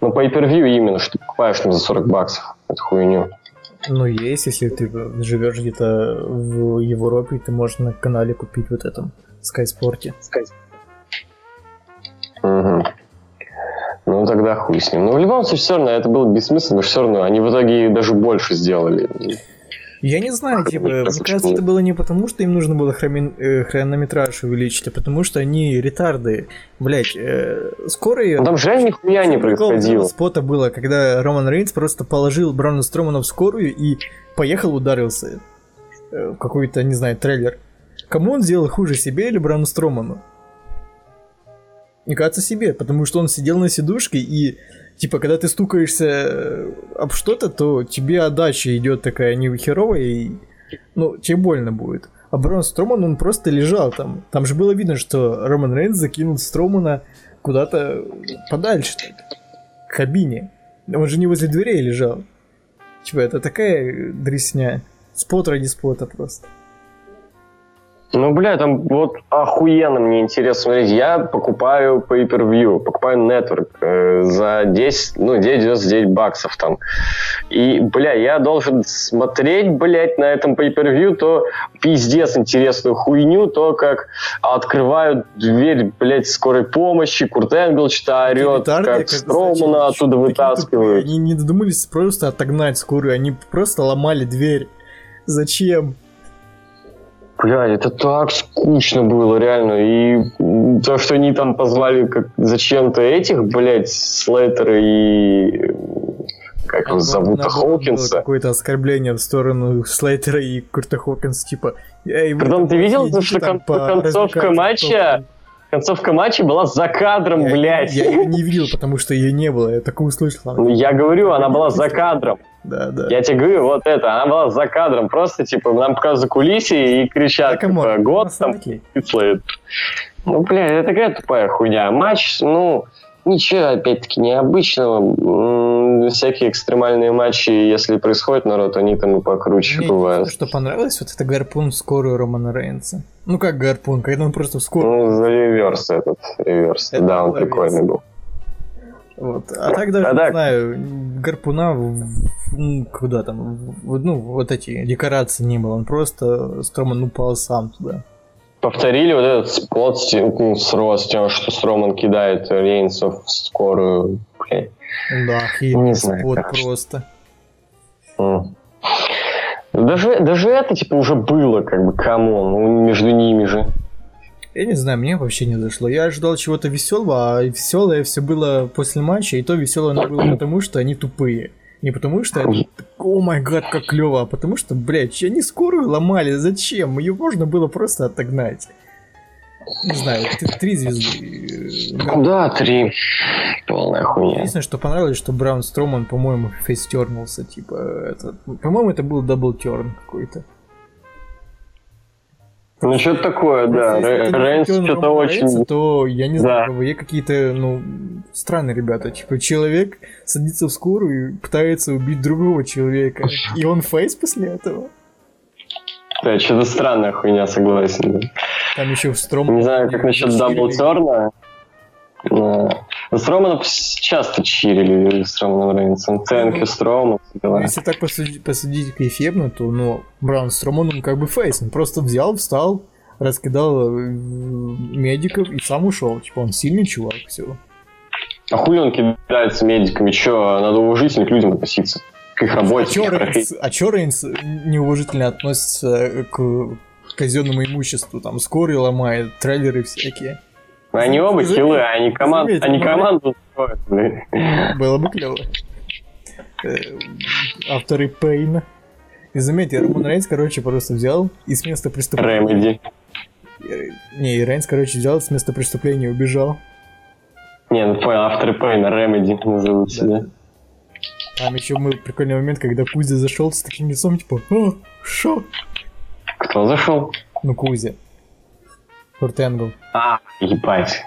Ну, по per именно, что ты покупаешь там за 40 баксов эту хуйню. Ну, есть, если ты живешь где-то в Европе, ты можешь на канале купить вот этом Sky Sport. Sky. Угу. Ну, тогда хуй с ним. Ну в любом случае, все равно это было бессмысленно, все равно они в итоге даже больше сделали. Я не знаю, типа, мне кажется, это было не потому, что им нужно было хроми... э, хронометраж увеличить, а потому что они ретарды. Блять, э, скорые... Ну, там же нихуя не происходило. Спота было, когда Роман Рейнс просто положил Брауна Стромана в скорую и поехал ударился э, в какой-то, не знаю, трейлер. Кому он сделал хуже, себе или Брауну Строману? Мне кажется, себе, потому что он сидел на сидушке и типа, когда ты стукаешься э, об что-то, то тебе отдача идет такая не херовая, и, ну, тебе больно будет. А Брон Строман, он просто лежал там. Там же было видно, что Роман Рейнс закинул Стромана куда-то подальше, к кабине. Он же не возле дверей лежал. Типа, это такая дресня. Спот ради спота просто. Ну, бля, там вот охуенно мне интересно смотреть. Я покупаю pay-per-view, покупаю Network э, за 10, ну, 9,99 баксов там. И, бля, я должен смотреть, блядь, на этом pay-per-view то пиздец интересную хуйню, то, как открывают дверь, блядь, скорой помощи, Курт Энгл что-то орет, как, Строумана оттуда вытаскивают. Они не додумались просто отогнать скорую, они просто ломали дверь. Зачем? Блядь, это так скучно было, реально. И то, что они там позвали как зачем-то этих, блядь, Слейтера и... Как его зовут? Хокинса. Какое-то оскорбление в сторону Слейтера и Курта Хокинса, типа... Притом ты видел, что кон- концовка матча... Концовка матча была за кадром, я, блядь. Я ее не видел, потому что ее не было. Я такое услышал. Я говорю, она была за кадром. Да, да. Я тебе говорю, вот это, она была за кадром, просто, типа, нам показывают кулиси и кричат, да, типа, год там, Ну, бля, это такая тупая хуйня. Матч, ну, ничего, опять-таки, необычного. Всякие экстремальные матчи, если происходит народ, они там и покруче Мне бывают. что понравилось, вот это гарпун скорую Романа Рейнса. Ну, как гарпун, когда он просто в скорую. Ну, за реверс этот, реверс. Это да, он прикольный был. Вот. А так даже, а не так... знаю, гарпуна куда там, ну, вот эти декорации не было, он просто Строман упал сам туда. Повторили вот этот спот с, ну, с Ростем, что Строман кидает Рейнсов в скорую. Блин. Да, хитрый спот просто. Даже, даже это, типа, уже было, как бы, come on, ну, между ними же. Я не знаю, мне вообще не зашло. Я ожидал чего-то веселого, а веселое все было после матча, и то веселое оно было потому, что они тупые. Не потому что они, oh my god, как клево, а потому что, блядь, они скорую ломали, зачем? Ее можно было просто отогнать. Не знаю, три звезды. Э, да, три. Полная хуйня. Единственное, что понравилось, что Браун Строман, по-моему, face turn улся, типа, это, по-моему, это был double turn какой-то. Ну, что-то такое, да. Рейнс что-то очень... То, я не знаю, да. какие-то, ну, странные ребята. Типа, человек садится в скорую и пытается убить другого человека. И он face после этого. Да, что-то странная хуйня, согласен. Да. Там еще в Стром... Не знаю, как насчет double turn а. С Романом часто cheer или с Романом Рейнсом. Thank you, Строман. Если так посудить, посудить эффектно, то ну, Браун Строман, он как бы фейс. Он просто взял, встал, раскидал э, медиков и сам ушел. Типа он сильный чувак, все. А хули он кидается медиками? Че, надо уважительно к людям относиться. К их работе. А а чё Рейнс неуважительно относится к казенному имуществу? Там скорые ломает, трейлеры всякие. Они оба хилы, они, команд... они команду строят, Было бы клево. Э, авторы Пейна. И заметьте, Роман Рейнс, короче, просто взял и с места преступления... Ремеди. Не, и Рейнс, короче, взял с места преступления и убежал. Не, ну понял, авторы Пейна, Ремеди назовут себя. Там еще был прикольный момент, когда Кузя зашел с таким лицом, типа, о, шо? Кто зашел? Ну, Кузя. Portango. Ah, que paz.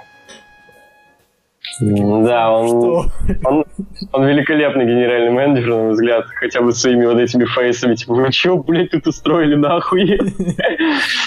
Да, он, он, он великолепный генеральный менеджер, на мой взгляд, хотя бы своими вот этими фейсами, типа, вы чё, блядь, тут устроили, нахуй?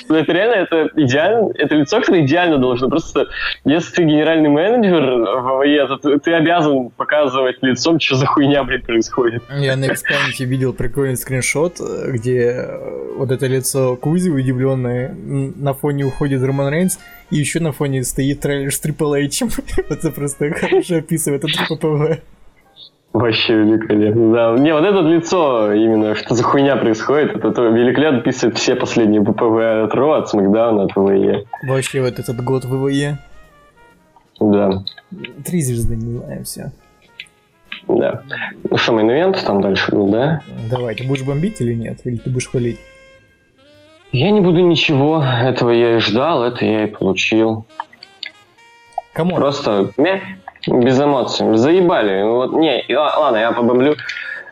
Но это реально, это идеально, это лицо, которое идеально должно, просто, если ты генеральный менеджер в ВВЕ, то ты, обязан показывать лицом, что за хуйня, блядь, происходит. Я на Xplanet видел прикольный скриншот, где вот это лицо Кузи удивленное, на фоне уходит Роман Рейнс, И еще на фоне стоит трейлер с Triple H. Это просто хорошо описывает это ППВ. Вообще великолепно, да. Не, вот это лицо именно, что за хуйня происходит, это, великолепно описывает все последние ППВ от Ро, от Смакдауна, от ВВЕ. Вообще вот этот год ВВЕ. Да. Три звезды, не знаю, все. Да. Ну что, мейн там дальше был, да? Давай, ты будешь бомбить или нет? Или ты будешь хвалить? Я не буду ничего, этого я и ждал, это я и получил. Кому? Просто мя, без эмоций. Заебали. Ну Вот, не, ла- ладно, я побомблю.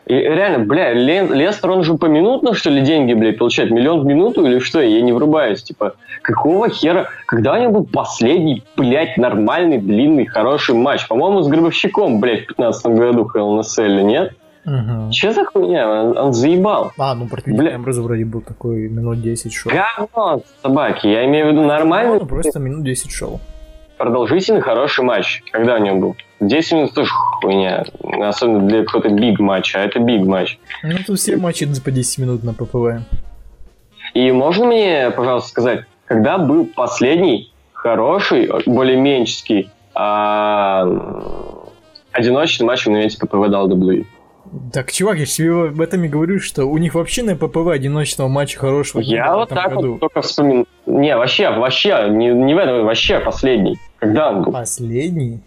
И реально, бля, Лен- Лестер, он же поминутно, что ли, деньги, блядь, получает? Миллион в минуту или что? Я не врубаюсь. Типа, какого хера? Когда у него был последний, блядь, нормальный, длинный, хороший матч? По-моему, с Гробовщиком, блядь, в 15 году ЛНСЛ, нет? Мгм. Че за хуйня? Он, он заебал. А, ну против Бля. Эмброза вроде был такой минут 10 шоу. Говно собаки. Я имею в виду нормальный, Ну, просто минут 10 шоу. продолжительный, хороший матч. Когда у него был? 10 минут тоже хуйня. Особенно для какого-то биг матча. А это биг матч. Ну, тут все матчи по 10 минут на ППВ. И можно мне, пожалуйста, сказать, когда был последний хороший, более менческий, а, одиночный матч в инвенте ППВ WWE? Так, чувак, я тебе об этом и говорю, что у них вообще на ППВ одиночного матча хорошего Я вот так году. вот только вспоминаю. Не, вообще, вообще, не, не в этом, вообще последний. Когда он был? Последний?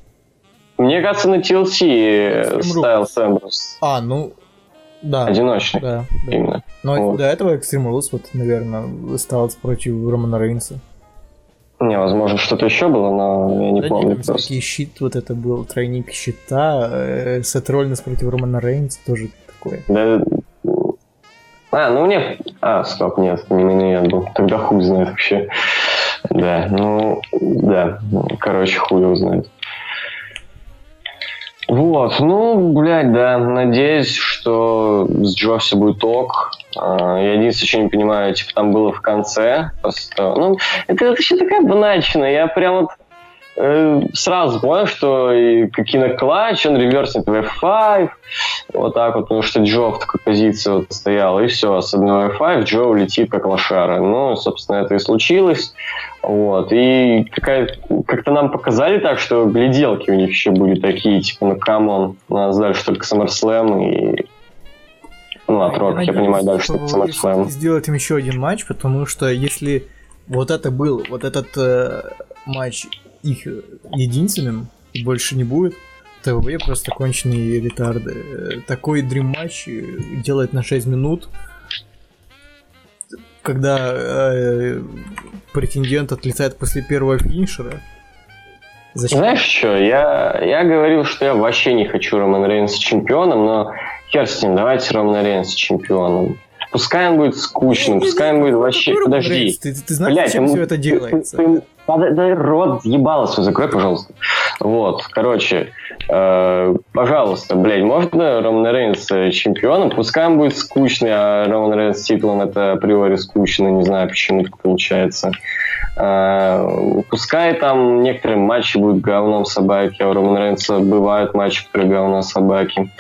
Мне кажется, на TLC Extreme ставил Сэмбрус. А, ну, да. Одиночный. Да, да. Именно. Но Вот. до этого Extreme Rules, вот, наверное, стал против Романа Рейнса. Не, возможно, что-то еще было, но я не да помню нет, просто. всякий щит, вот это был, тройник щита, э, Сет Роллинс против Романа Рейнса, тоже такое. Да, А, ну мне... А, стоп, нет, не мейн был. Тогда хуй знает вообще. Да, ну, да. Короче, хуй его знает. Вот, ну, блядь, да, надеюсь, что с Джо все будет ок. А, Я единственное, что не понимаю, типа, там было в конце, просто, ну, это вообще такая банальщина, я прям вот сразу понял, что и Coquina Clutch, он реверснет в F5, вот так вот, потому что Джо в такой позиции вот стоял, и все, с одного F5 Джо улетит как лошара. Ну, собственно, это и случилось. Вот, и как-то нам показали так, что гляделки у них еще были такие, типа, ну, come on, у нас дальше только SummerSlam и... Ну, вот Брок, я понимаю, дальше только SummerSlam. Сделать им еще один матч, потому что если вот это был, вот этот э, матч их единственным, и больше не будет, то ВВЕ просто конченые ретарды. Такой дрим матч э, делает на 6 минут, когда э, претендент отлетает после первого финишера. Зачем? Знаешь что, я, я говорил, что я вообще не хочу Романа Рейнса чемпионом, но хер с ним, давайте Романа Рейнса чемпионом. Пускай он будет скучным, пускай он будет вообще... Какой Роман Подожди. Ты, ты знаешь, Блядь, зачем ему- все это ты- делается? ты- Подай- дай рот ебало свой закрой, пожалуйста. Вот, короче, э, пожалуйста, блядь, можно Романа Рейнса чемпионом? Пускай он будет скучный, а Роман Рейнс титулом это априори скучно, не знаю, почему так получается. Э, пускай там некоторые матчи будут говном собаки, а у Романа Рейнса бывают матчи, которые говно собаки.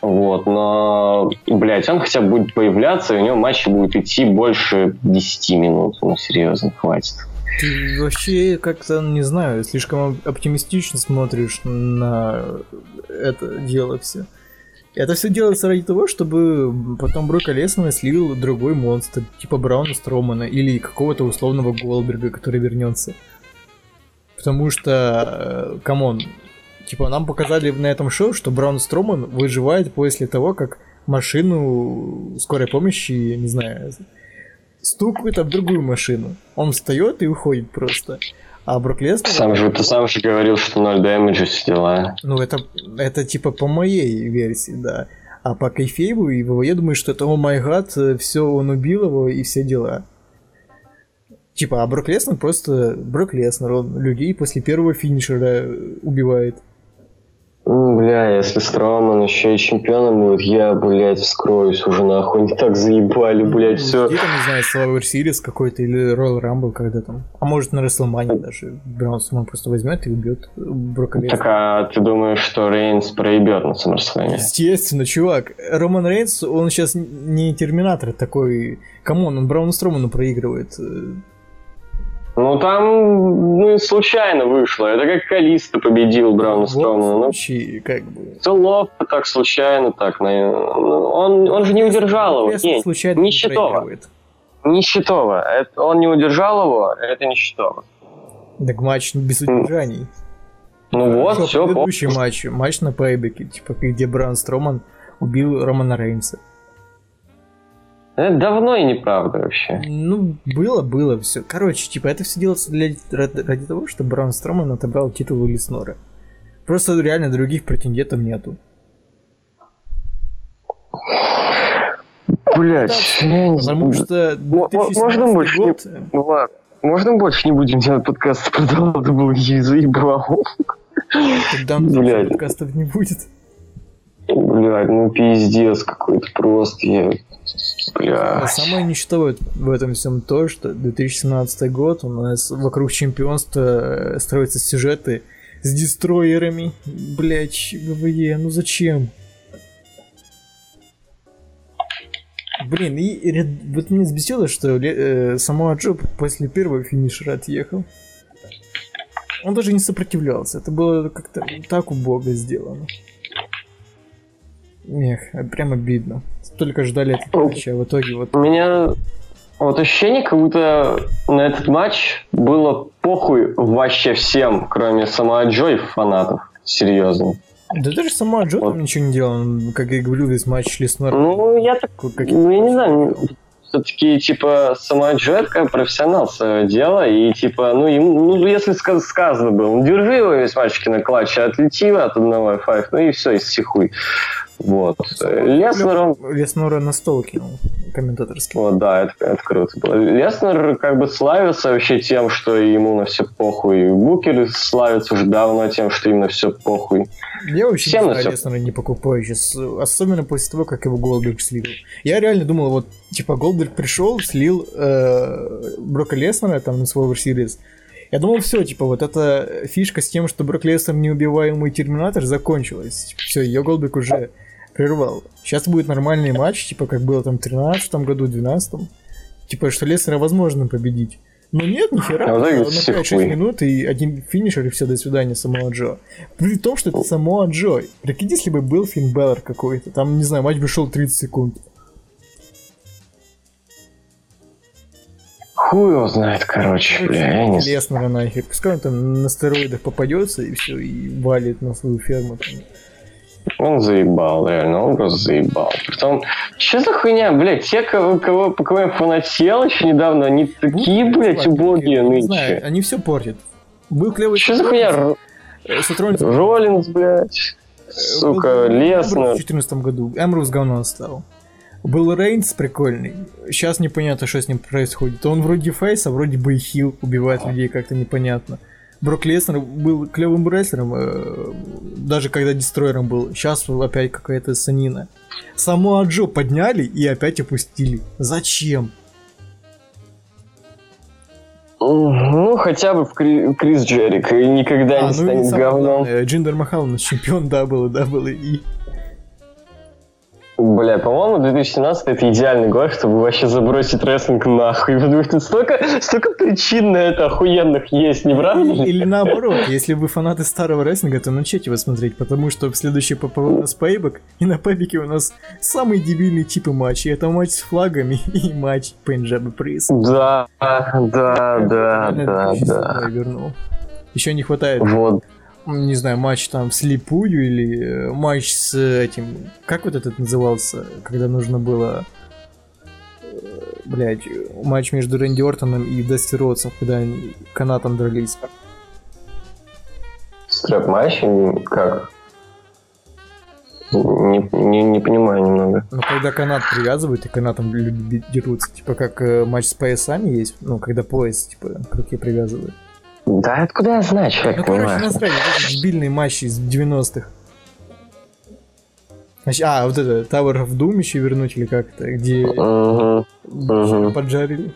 Вот, но, блядь, он хотя бы будет появляться, и у него матчи будут идти больше 10 минут. Ну, серьезно, хватит. Ты вообще как-то, не знаю, слишком оптимистично смотришь на это дело все. Это все делается ради того, чтобы потом Брока Леснера слил другой монстр, типа Брауна Стромана или какого-то условного Голдберга, который вернется. Потому что, э, come on, типа нам показали на этом шоу, что Браун Строман выживает после того, как машину скорой помощи, не знаю, стукают об другую машину. Он встает и уходит просто. А Брок Леснер... Сам же, ты сам же говорил, что 0 дэмэджа все дела. Ну, это, это типа по моей версии, да. А по Кайфейбу и ВВЕ думаю, что это, о май гад, все, он убил его и все дела. Типа, а Брок Леснер просто Брок Леснер, он людей после первого финишера убивает. Ну, бля, если Строман еще и чемпионом будет, я, блядь, вскроюсь уже нахуй. Они так заебали, блядь, все. Где там, не знаю, Survivor Series какой-то или Royal Rumble когда там. А может на WrestleMania даже. Браун Строман просто возьмет и убьет Брока Леснера. Так, а ты думаешь, что Рейнс проебет на SummerSlam? Естественно, чувак. Роман Рейнс, он сейчас не Терминатор такой. Come on, он Брауну Строману проигрывает. Ну, там ну, случайно вышло. Это как Калиста победил Брауна Стромана. Ну, случае, как бы. Это ловко, так случайно, так. Он, он же не удержал его. Не, случайно Нищетова. Нищетова. Это, он не удержал его, это Нищетова. Так матч без удержаний. Ну вот, все. Предыдущий матч, матч на пейбеке, типа, где Браун Строман убил Романа Рейнса. Это давно и неправда вообще. Ну, было, было все. Короче, типа, это все делается для, ради, ради того, чтобы Браун Строман отобрал титул у Леснора. Просто реально других претендентов нету. Блять, Потому что можно больше год... не... Ну ладно. Можно больше не будем делать подкаст про WWE, заебал. Тогда подкастов не будет. Блядь, ну пиздец какой-то просто. Я Бля. Самое ничтовое в этом всем то, что 2017 год у нас вокруг чемпионства э, строятся сюжеты с дестроерами. Блять, ГВЕ, ну зачем? Блин, и, и вот меня взбесило, что э, само Джо после первого финишера отъехал. Он даже не сопротивлялся. Это было как-то так убого сделано. Эх, прям обидно только ждали этот матч, а в итоге вот... У меня вот ощущение, как будто на этот матч было похуй вообще всем, кроме самого Джо и фанатов. Серьезно. Да даже сама Джо вот. там ничего не делал, как я говорю, весь матч Леснер. Ну, я так, ну, я не знаю, все-таки, типа, сама это профессионал свое дело, и, типа, ну, ему, ну, если сказано было, ну, держи его весь матчки на клатче, отлети от одного F5, ну, и все, и сихуй. Вот. Леснер. Леснера на стол кинул комментаторский. Вот, да, это, это круто было. Леснер как бы славится вообще тем, что ему на все похуй. Букер славится уже давно тем, что им на все похуй. Я вообще Всем не знаю, Леснера не покупаю сейчас. Особенно после того, как его Голдберг слил. Я реально думал, вот, типа, Голдберг пришел, слил э, Брока Леснера там на свой Series. Я думал, все, типа, вот эта фишка с тем, что Брок Леснер неубиваемый терминатор закончилась. Все, ее Голдберг уже прервал. Сейчас будет нормальный матч, типа как было там в 13 году, 12 Типа, что Леснера возможно победить. Но нет, нихера. А на 5-6 минут и один финишер, и все, до свидания, Самоа Джо. При том, что это Самоа Джо. Прикинь, если бы был Финн Беллар какой-то, там, не знаю, матч бы шел 30 секунд. Хуй его знает, короче, бля, я не. Леснера нахер. Пускай он там на стероидах попадется и все, и валит на свою ферму. Там. Он заебал, реально, он просто заебал. Притом, что за хуйня, блядь, те, кого, кого, по кому я фанател еще недавно, они такие, ну, блядь, убогие нынче. Знаю, они все портят. Был клевый Что за хуйня? Э, Роллинс, блядь, э, сука, Леснер. В 2014 году Эмрус говно стал. Был Рейнс прикольный. Сейчас непонятно, что с ним происходит. Он вроде фейс, а вроде бы и хил, убивает людей как-то непонятно. Брок Леснер был клевым рестлером, э, даже когда дестройером был. Сейчас опять какая-то санина. Саму Аджо подняли и опять опустили. Зачем? Ну, хотя бы в Кри- Крис Джерик и никогда а, не ну станет говном. Главное, Джиндер Махал у нас чемпион WWE. Бля, по-моему, 2017 это идеальный год, чтобы вообще забросить рестлинг нахуй. Потому что столько, столько причин на это охуенных есть, не правда? Или, или наоборот, если вы фанаты старого рестлинга, то начните его смотреть, потому что в следующий ПП у нас пейбок, и на пейбеке у нас самые дебильные типы матчей. Это матч с флагами и матч Пенджаба Приз. Да, да, да, да, да. Еще не хватает. Вот не знаю, матч там вслепую или э, матч с этим... Как вот этот назывался, когда нужно было... Э, Блять, матч между Рэнди Ортоном и Дасти Ротсом, когда они канатом дрались. Стрэп-матч? Как? Не, не, не понимаю немного. Ну, когда канат привязывают, и канатом люди дерутся. Типа, как э, матч с поясами есть, ну, когда пояс, типа, к руке привязывают. Да откуда я знаю, человек, Ну, короче, это дебильный матч из 90-х. А, вот это, Tower of Doom еще вернуть или как-то, где uh-huh. Uh-huh. поджарили.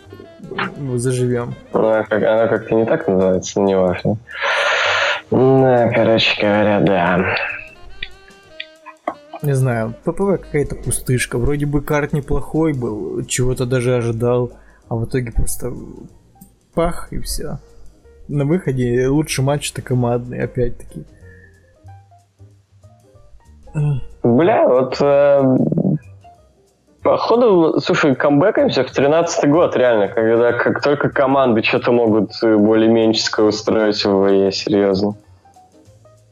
Ну, заживем. Как, она как-то не так называется, не важно. Да, короче говоря, да. Не знаю, ППВ какая-то пустышка. Вроде бы карт неплохой был, чего-то даже ожидал, а в итоге просто пах и все. На выходе лучший матч-то командный, опять-таки. Бля, вот э, походу, слушай, камбэкаемся в тринадцатый год, реально, когда как только команды что-то могут более-менее устроить в ВВЕ, серьезно.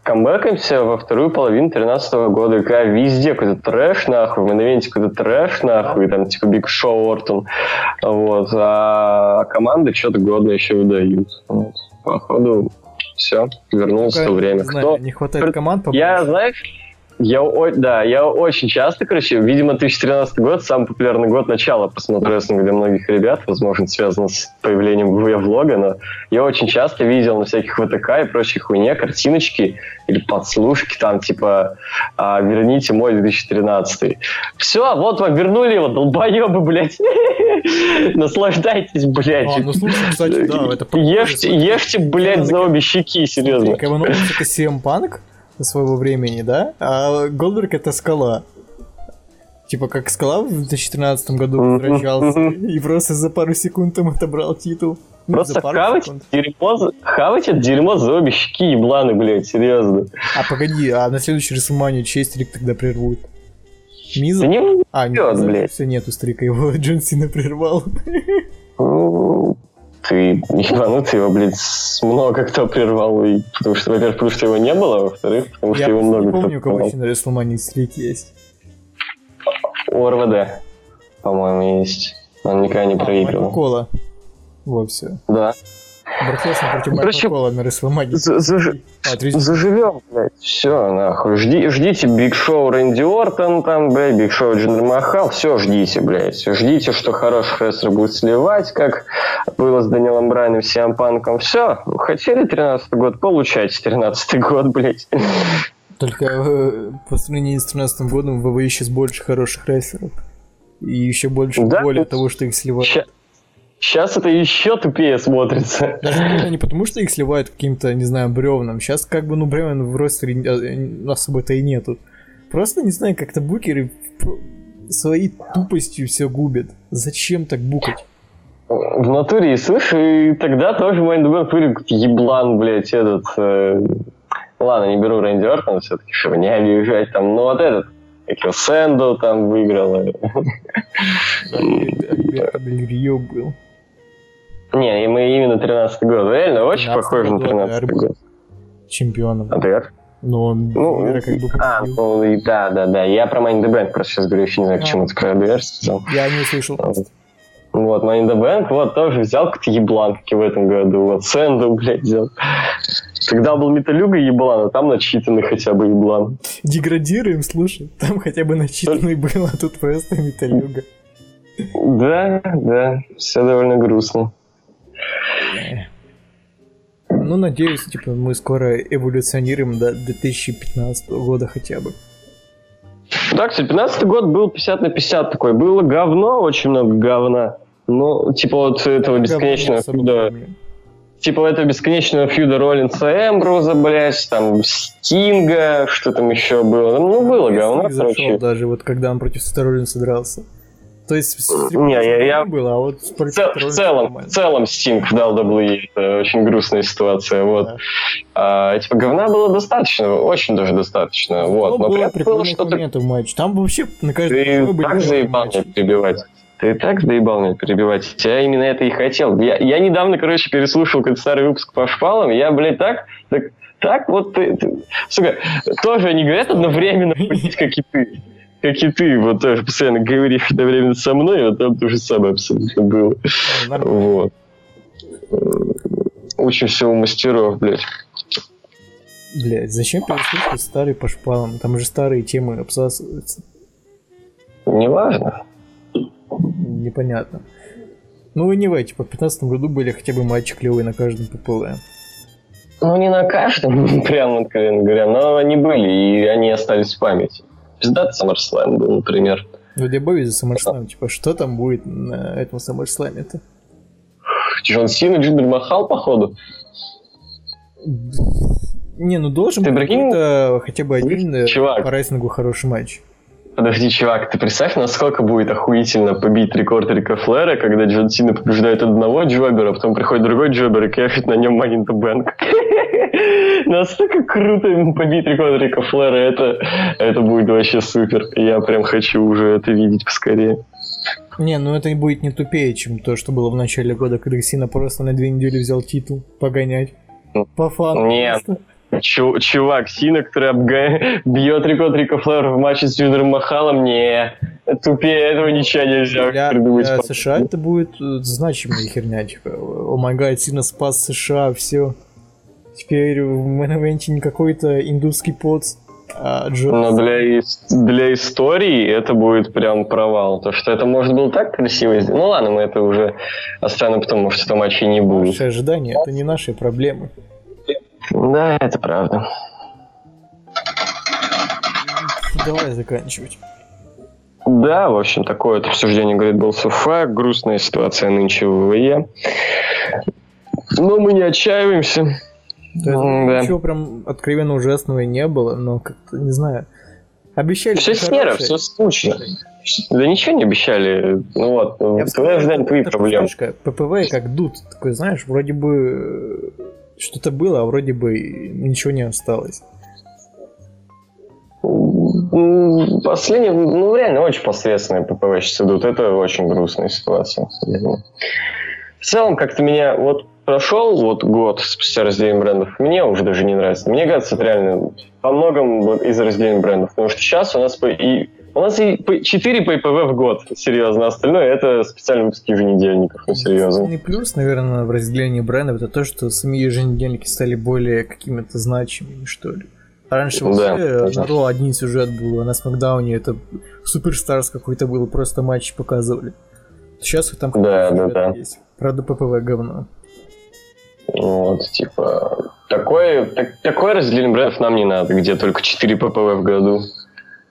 Камбэкаемся во вторую половину тринадцатого года, когда везде какой-то трэш, нахуй, в инвенте какой-то трэш, нахуй, там, типа Биг Шоу Ортон, вот, а команды что-то годное еще выдают. Вот. Походу, все, вернулось Только, то время. знаю, Кто? не хватает команд побольше. Я, знаешь, я, да, я очень часто, короче, видимо, 2013 год, самый популярный год начала посмотрю рестлинг для многих ребят, возможно, связано с появлением влога, но я очень часто видел на всяких ВТК и прочей хуйне картиночки или подслушки там, типа, а, верните мой 2013. Все, вот вам вернули его, долбоебы, блядь. Наслаждайтесь, блядь. А, ну слушай, кстати, да, это Ешьте, ешьте, блядь, за обе щеки, серьезно. Оуэнс это CM Punk своего времени, да? А Голдберг это скала. Типа как скала в 2013 году возвращался и просто за пару секунд там отобрал титул. Ну, Просто хавать дерьмо, хавать это дерьмо за обе щеки, ебланы, блядь, серьезно. А погоди, а на следующий Рестлманию чей стрик тогда прервут? Миза? Да не А, Миза блядь. все нету стрика, его Джон Сина прервал. Ну, Ты ебанутый его, блядь, много кто прервал. И, потому что, во-первых, потому что его не было, а во-вторых, потому что Я его много кто помню, у кого еще на Рестлмании стрик есть. У РВД, по-моему, есть. Он никогда не А, проигрывал. Кола. Во, все. Да. Леснар против Майкла на три- Заживем, блядь. Все, нахуй. Жди, ждите Биг Шоу Рэнди Ортон, там, блядь, Биг Шоу Джиндер Махал. Все, ждите, блядь. Ждите, что хороший рестлер будет сливать, как было с Данилом Брайаном, Сиам Панком. Все. Хотели 13 год, получайте 13 год, блядь. Только э, по сравнению с 13 годом ВВЕ сейчас больше хороших рестлеров. И еще больше Да, боли от того, что их сливают. Сейчас это еще тупее смотрится. Даже не потому, что их сливают каким-то, не знаю, бревном. Сейчас как бы, ну, бревен в ростере э, особо-то и нету. Просто, не знаю, как-то букеры своей тупостью все губят. Зачем так букать? В натуре, и слышь, и тогда тоже Майндбэнк вырек еблан, блядь, этот... э, Ладно, не беру Рэнди Ортона, все-таки, чтобы не обижать там, ну вот этот, как его, Сэндо там выиграл. э. Альберто Дель Рио был. Не, и мы именно 13 год. Реально очень 13-й похож на год, 13 АДР. год. Чемпионом. АДР? Но он Ну, Вера как бы а, ну и да, да, да. Я про in the Bank просто сейчас говорю, еще не знаю, к А. чему ты про АДР сказал. Я не услышал. Вот, Money in the Bank, вот, тоже взял как-то еблан, как и в этом году. Вот, Сэнду, блядь, взял. Тогда был Металюга еблан, а там начитанный хотя бы еблан. Деградируем, слушай. Там хотя бы начитанный был, а тут просто металюга. Да, да, все довольно грустно. Ну, надеюсь, типа, мы скоро эволюционируем до 2015 года хотя бы. Кстати, 15 год был 50 на 50 такой. Было говно, очень много говна. Ну, типа вот этого бесконечного Говно фьюда, особо помню. типа этого бесконечного фьюда Роллинса Эмброза, блядь, там Стинга, что там еще было. Ну, было говно, короче. даже, вот когда он против Сета Роллинса дрался. То есть с Не, я- я- было, а вот В, цел- в целом, в нормально. целом Стинг дал WWE, это очень грустная ситуация, вот. Да. А, типа говна было достаточно, очень даже достаточно, вот. Но было при этом было что-то моментов в матче. Там вообще на каждом Ты были так заебал меня перебивать. Ты так заебал меня перебивать. Я именно это и хотел. Я, я недавно, короче, переслушал какой-то старый выпуск по шпалам. Я, блядь, так, так, так вот ты, ты- сука, тоже они говорят одновременно, как и ты. Как и ты, вот тоже постоянно говоришь одновременно со мной, вот там то же самое абсолютно было. Ну. Вот. Все у мастеров, блядь. Блядь, зачем переслушивать старые по шпалам? Там же старые темы обсасываются. Неважно. Непонятно. Ну и не в типа в 15 году были хотя бы матчи клевые на каждом ППВ. Ну, не на каждом, прямо откровенно говоря, но они были, и они остались в памяти. Пиздатый SummerSlam был, например. Ну для Бобби за SummerSlam, типа, что там будет на этом SummerSlam-то? Джон Сина, Джиндер Махал, походу. Не, ну должен Ты быть прикинь? хотя бы один э, Чувак. по рестлингу хороший матч. Подожди, чувак, ты представь, насколько будет охуительно побить рекорд Рика Флера, когда Джон Сина побеждает одного джобера, а потом приходит другой джобер и кэшит на нем the Bank. Настолько круто побить рекорд Рика Флера, это, это будет вообще супер. Я прям хочу уже это видеть поскорее. Не, ну это будет не тупее, чем то, что было в начале года, когда Сина просто на две недели взял титул погонять. Ну, По фану. Нет. Просто. Чу- чувак, Сина, который обга... бьет рекорд Рика Флэр в матче с Юдером Махалом, не, тупее этого ничего нельзя для, придумать. Для США это будет э, значимая херня, типа, о май гад, Сина спас США, все. Теперь в мейн не какой-то индусский поц, а. Но для, для истории это будет прям провал. То, что это может было так красиво сделать. Ну ладно, мы это уже оставим потом, может, это матче не будет. Наши ожидания — это не наши проблемы. Да, это правда. Давай заканчивать. Да, в общем, такое вот обсуждение, говорит, был СУФА. Грустная ситуация нынче в ВВЕ. Но мы не отчаиваемся. Да, да. Ничего прям откровенно ужасного не было, но как-то, не знаю. Обещали... Все с нервов, все скучно. Да ничего не обещали. Ну вот, Я твои ожидания, твои проблемы. ППВ как дут. Такой, знаешь, вроде бы что-то было, а вроде бы ничего не осталось. Последние, ну реально очень посредственные ППВ сейчас идут. Это очень грустная ситуация. В целом, как-то меня вот прошел вот год спустя разделение брендов, мне уже даже не нравится. Мне кажется, это реально по многом из разделения брендов. Потому что сейчас у нас и у нас и 4 ППВ в год, серьезно. Остальное это специальные выпуски еженедельников, ну серьезно. Не плюс, наверное, в разделении брендов это то, что сами еженедельники стали более какими-то значимыми, что ли. Раньше вообще да, на Ро один сюжет был, а на Смакдауне это Суперстарс какой-то был, просто матч показывали. Сейчас там да, да, да. есть. Правда, ППВ говно. Вот, типа, такое, так, такое разделение брендов нам не надо, где только 4 ППВ в году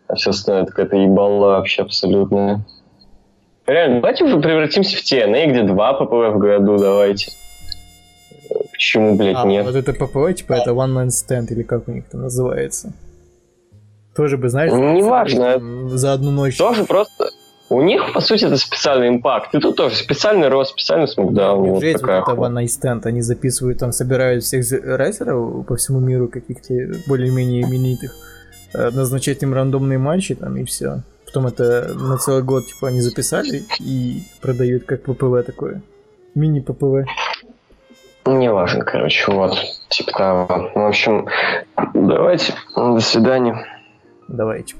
а все остальное какая-то ебала вообще абсолютная. Реально, давайте уже превратимся в TNA, где два ППВ в году, давайте. Почему, блядь, а, нет? вот это ППВ, типа, это One Man Stand, или как у них там называется. Тоже бы, знаешь... Ну, неважно. За одну ночь. Тоже просто... У них, по сути, это специальный импакт. И тут тоже специальный рост, специальный смокдаун. Вот такая вот это One Night Stand. Они записывают, там, собирают всех рестлеров по всему миру, каких-то более-менее именитых Э, назначать им рандомные матчи там и все. Потом это на целый год типа они записали и продают как ППВ такое. Мини ППВ. Не важно, короче, вот. Типа того. В общем, давайте. До свидания. Давайте.